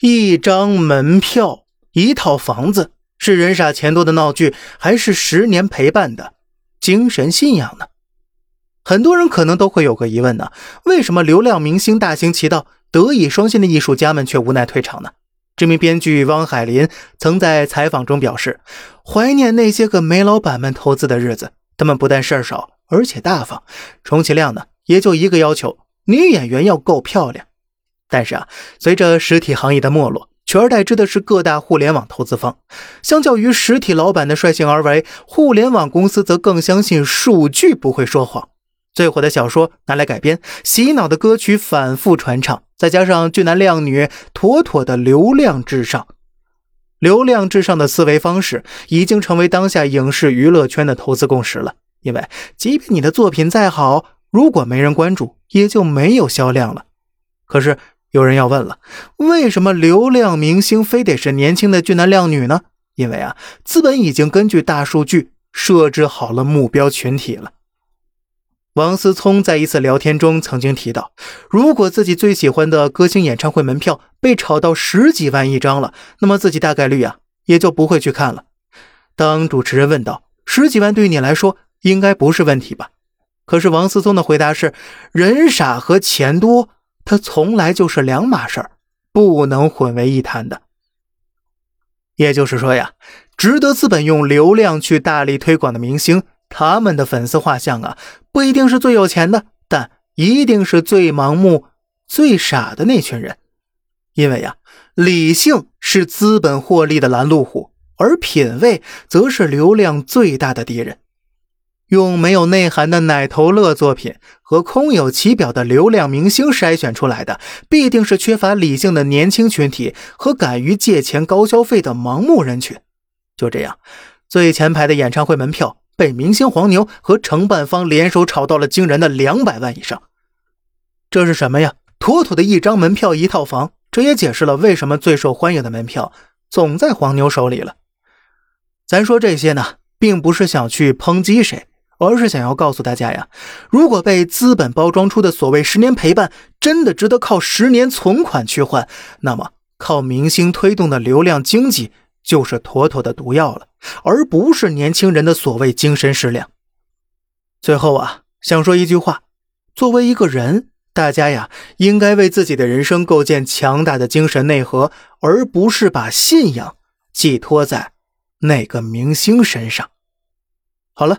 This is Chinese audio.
一张门票，一套房子，是人傻钱多的闹剧，还是十年陪伴的精神信仰呢？很多人可能都会有个疑问呢：为什么流量明星大行其道，德艺双馨的艺术家们却无奈退场呢？知名编剧汪海林曾在采访中表示，怀念那些个煤老板们投资的日子，他们不但事儿少，而且大方，充其量呢，也就一个要求：女演员要够漂亮。但是啊，随着实体行业的没落，取而代之的是各大互联网投资方。相较于实体老板的率性而为，互联网公司则更相信数据不会说谎。最火的小说拿来改编，洗脑的歌曲反复传唱，再加上俊男靓女，妥妥的流量至上。流量至上的思维方式已经成为当下影视娱乐圈的投资共识了。因为即便你的作品再好，如果没人关注，也就没有销量了。可是。有人要问了，为什么流量明星非得是年轻的俊男靓女呢？因为啊，资本已经根据大数据设置好了目标群体了。王思聪在一次聊天中曾经提到，如果自己最喜欢的歌星演唱会门票被炒到十几万一张了，那么自己大概率啊也就不会去看了。当主持人问道：“十几万对你来说应该不是问题吧？”可是王思聪的回答是：“人傻和钱多。”它从来就是两码事儿，不能混为一谈的。也就是说呀，值得资本用流量去大力推广的明星，他们的粉丝画像啊，不一定是最有钱的，但一定是最盲目、最傻的那群人。因为呀，理性是资本获利的拦路虎，而品味则是流量最大的敌人。用没有内涵的奶头乐作品和空有其表的流量明星筛选出来的，必定是缺乏理性的年轻群体和敢于借钱高消费的盲目人群。就这样，最前排的演唱会门票被明星黄牛和承办方联手炒到了惊人的两百万以上。这是什么呀？妥妥的一张门票一套房。这也解释了为什么最受欢迎的门票总在黄牛手里了。咱说这些呢，并不是想去抨击谁。而是想要告诉大家呀，如果被资本包装出的所谓十年陪伴真的值得靠十年存款去换，那么靠明星推动的流量经济就是妥妥的毒药了，而不是年轻人的所谓精神食粮。最后啊，想说一句话：作为一个人，大家呀，应该为自己的人生构建强大的精神内核，而不是把信仰寄托在那个明星身上。好了。